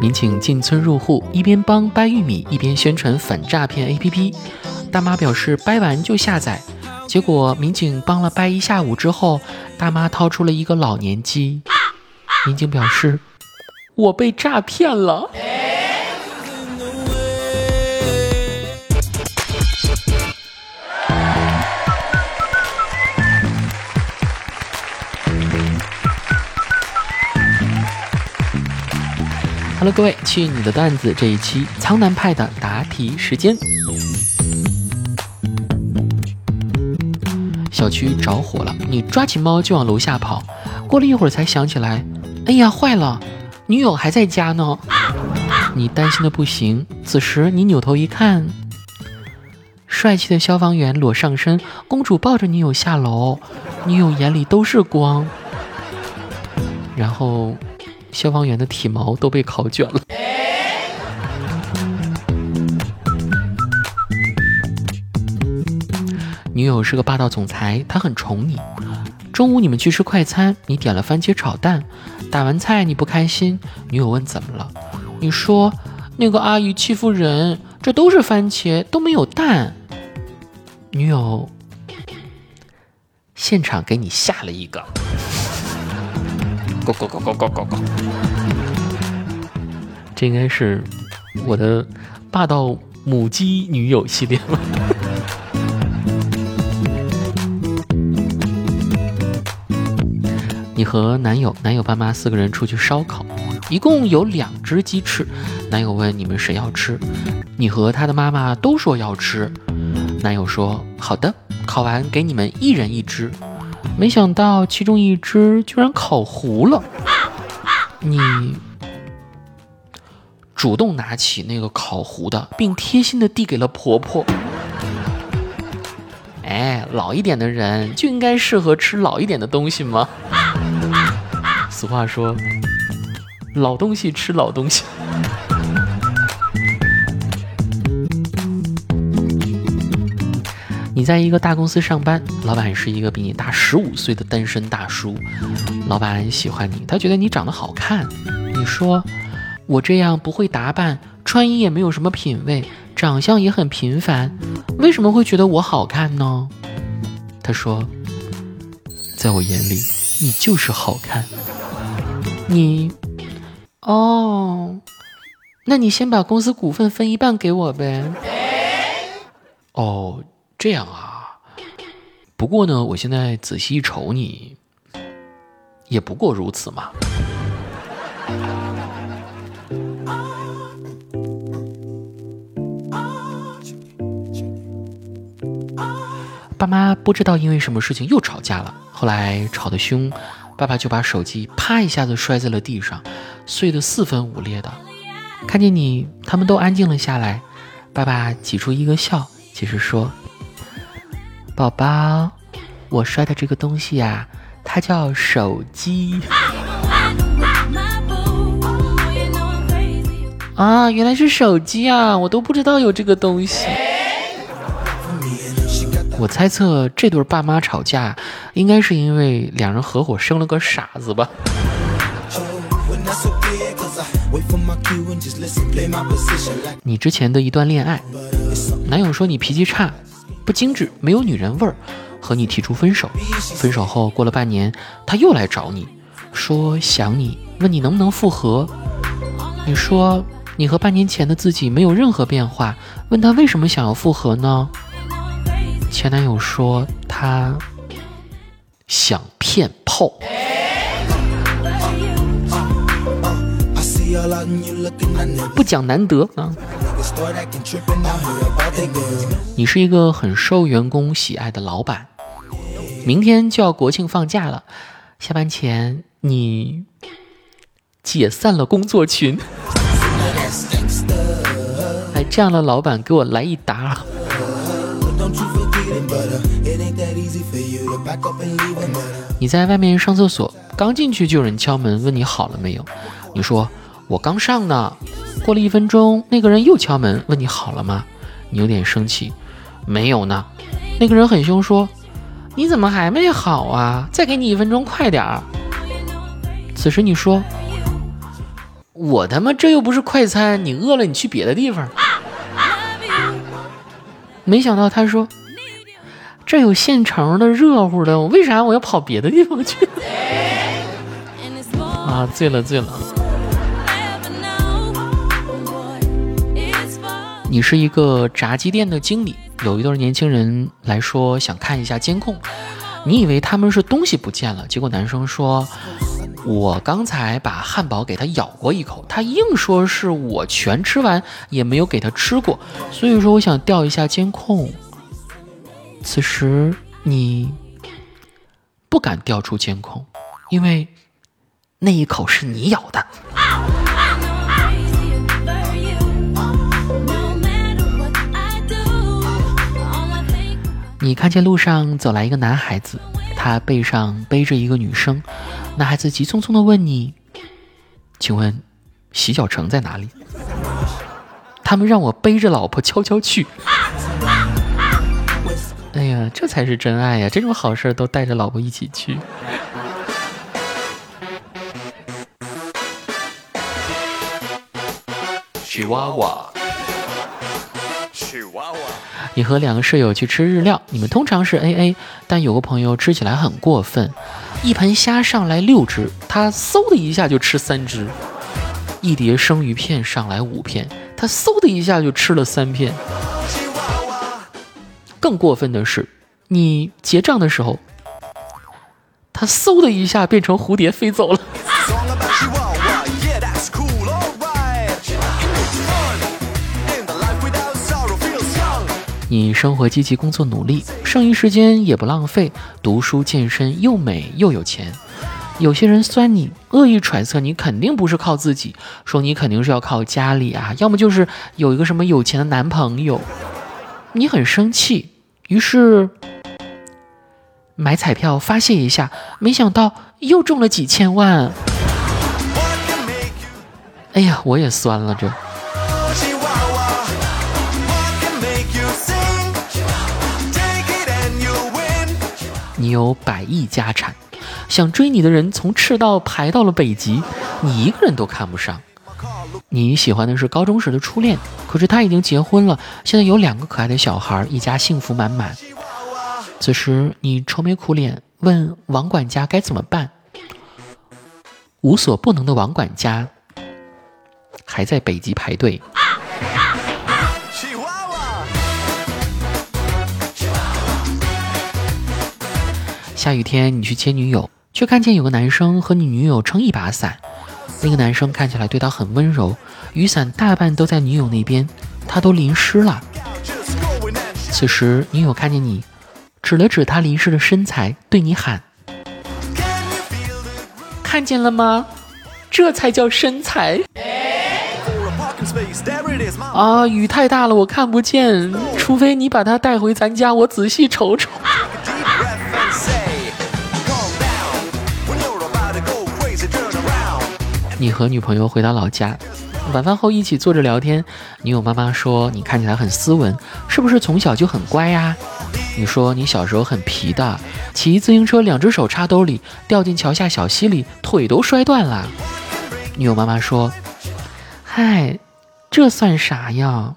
民警进村入户，一边帮掰玉米，一边宣传反诈骗 APP。大妈表示掰完就下载，结果民警帮了掰一下午之后，大妈掏出了一个老年机。民警表示，我被诈骗了。Hello，各位，去你的段子这一期苍南派的答题时间。小区着火了，你抓起猫就往楼下跑，过了一会儿才想起来，哎呀，坏了，女友还在家呢。你担心的不行，此时你扭头一看，帅气的消防员裸上身，公主抱着女友下楼，女友眼里都是光，然后。消防员的体毛都被烤卷了。女友是个霸道总裁，他很宠你。中午你们去吃快餐，你点了番茄炒蛋，打完菜你不开心，女友问怎么了，你说那个阿姨欺负人，这都是番茄都没有蛋。女友现场给你下了一个。Go go go go go go go！这应该是我的霸道母鸡女友系列吧。你和男友、男友爸妈四个人出去烧烤，一共有两只鸡翅。男友问你们谁要吃，你和他的妈妈都说要吃。男友说好的，烤完给你们一人一只。没想到其中一只居然烤糊了，你主动拿起那个烤糊的，并贴心的递给了婆婆。哎，老一点的人就应该适合吃老一点的东西吗？俗话说，老东西吃老东西。你在一个大公司上班，老板是一个比你大十五岁的单身大叔。老板喜欢你，他觉得你长得好看。你说我这样不会打扮，穿衣也没有什么品味，长相也很平凡，为什么会觉得我好看呢？他说，在我眼里，你就是好看。你，哦，那你先把公司股份分一半给我呗。哦。这样啊，不过呢，我现在仔细一瞅你，也不过如此嘛。爸妈不知道因为什么事情又吵架了，后来吵得凶，爸爸就把手机啪一下子摔在了地上，碎得四分五裂的。看见你，他们都安静了下来，爸爸挤出一个笑，解释说。宝宝，我摔的这个东西呀，它叫手机。啊，原来是手机啊，我都不知道有这个东西。我猜测这对爸妈吵架，应该是因为两人合伙生了个傻子吧。你之前的一段恋爱，男友说你脾气差。不精致，没有女人味儿，和你提出分手。分手后过了半年，他又来找你，说想你，问你能不能复合。你说你和半年前的自己没有任何变化，问他为什么想要复合呢？前男友说他想骗炮。不讲难得啊！你是一个很受员工喜爱的老板，明天就要国庆放假了，下班前你解散了工作群。哎，这样的老板给我来一打！你在外面上厕所，刚进去就有人敲门问你好了没有，你说。我刚上呢，过了一分钟，那个人又敲门问你好了吗？你有点生气，没有呢。那个人很凶说：“你怎么还没好啊？再给你一分钟，快点儿。”此时你说：“我他妈这又不是快餐，你饿了你去别的地方。没想到他说，这有现成的热乎的，为啥我要跑别的地方去？啊，醉了醉了。你是一个炸鸡店的经理，有一对年轻人来说想看一下监控，你以为他们是东西不见了，结果男生说。我刚才把汉堡给他咬过一口，他硬说是我全吃完也没有给他吃过，所以说我想调一下监控。此时你不敢调出监控，因为那一口是你咬的。你看见路上走来一个男孩子。他背上背着一个女生，男孩子急匆匆的问你：“请问，洗脚城在哪里？”他们让我背着老婆悄悄去。哎呀，这才是真爱呀！这种好事都带着老婆一起去。吉娃娃。你和两个舍友去吃日料，你们通常是 A A，但有个朋友吃起来很过分，一盆虾上来六只，他嗖的一下就吃三只；一碟生鱼片上来五片，他嗖的一下就吃了三片。更过分的是，你结账的时候，他嗖的一下变成蝴蝶飞走了。你生活积极，工作努力，剩余时间也不浪费，读书健身，又美又有钱。有些人酸你，恶意揣测你肯定不是靠自己，说你肯定是要靠家里啊，要么就是有一个什么有钱的男朋友。你很生气，于是买彩票发泄一下，没想到又中了几千万。哎呀，我也酸了这。有百亿家产，想追你的人从赤道排到了北极，你一个人都看不上。你喜欢的是高中时的初恋，可是他已经结婚了，现在有两个可爱的小孩，一家幸福满满。此时你愁眉苦脸，问王管家该怎么办？无所不能的王管家还在北极排队。下雨天，你去接女友，却看见有个男生和你女友撑一把伞。那个男生看起来对她很温柔，雨伞大半都在女友那边，他都淋湿了。此时，女友看见你，指了指他淋湿的身材，对你喊：“看见了吗？这才叫身材。”啊，雨太大了，我看不见，除非你把他带回咱家，我仔细瞅瞅。你和女朋友回到老家，晚饭后一起坐着聊天。女友妈妈说：“你看起来很斯文，是不是从小就很乖呀？”你说：“你小时候很皮的，骑自行车两只手插兜里，掉进桥下小溪里，腿都摔断了。”女友妈妈说：“嗨，这算啥呀？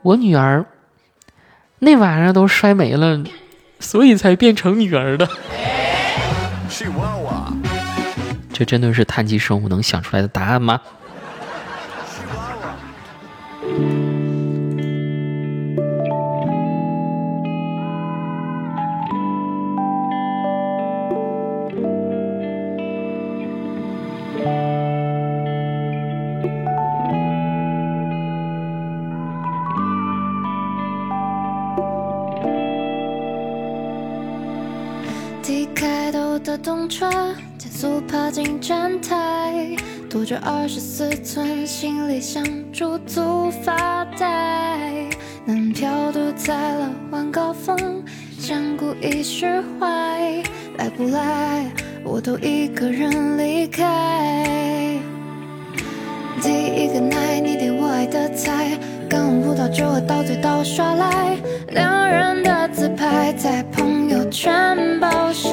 我女儿那玩意儿都摔没了，所以才变成女儿的。”这真的是碳基生物能想出来的答案吗？速爬进站台，拖着二十四寸行李箱驻足发呆。男票堵在了晚高峰，想故意释怀，来不来我都一个人离开。第一个奶，你点我爱的菜，刚舞到酒喝到醉倒耍赖，两人的自拍在朋友圈爆晒。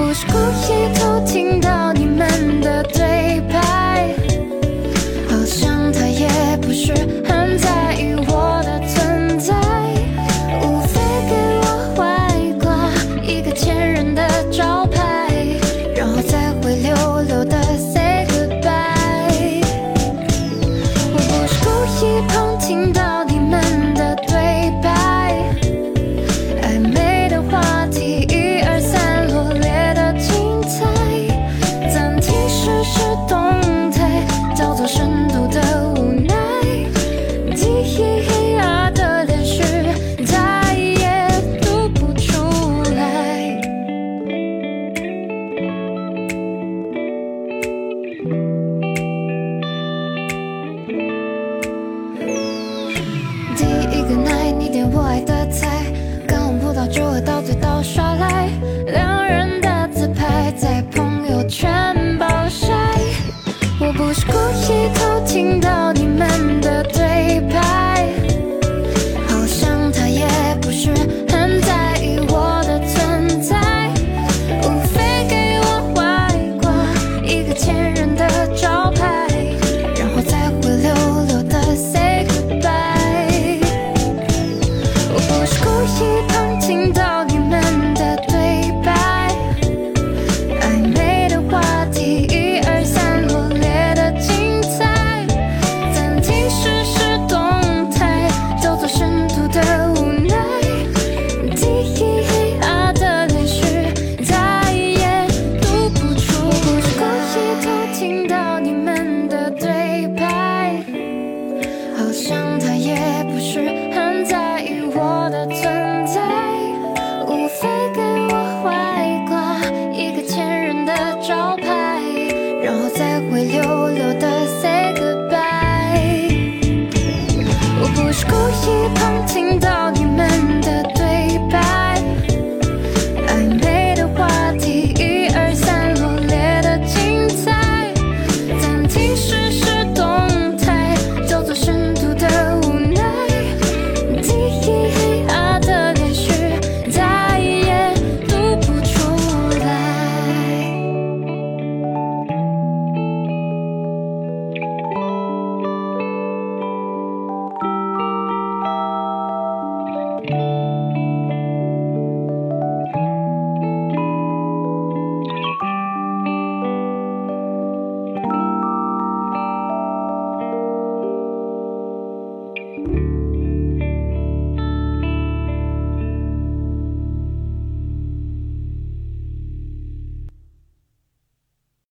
不是故意偷听到你们的对白。不是故意旁听到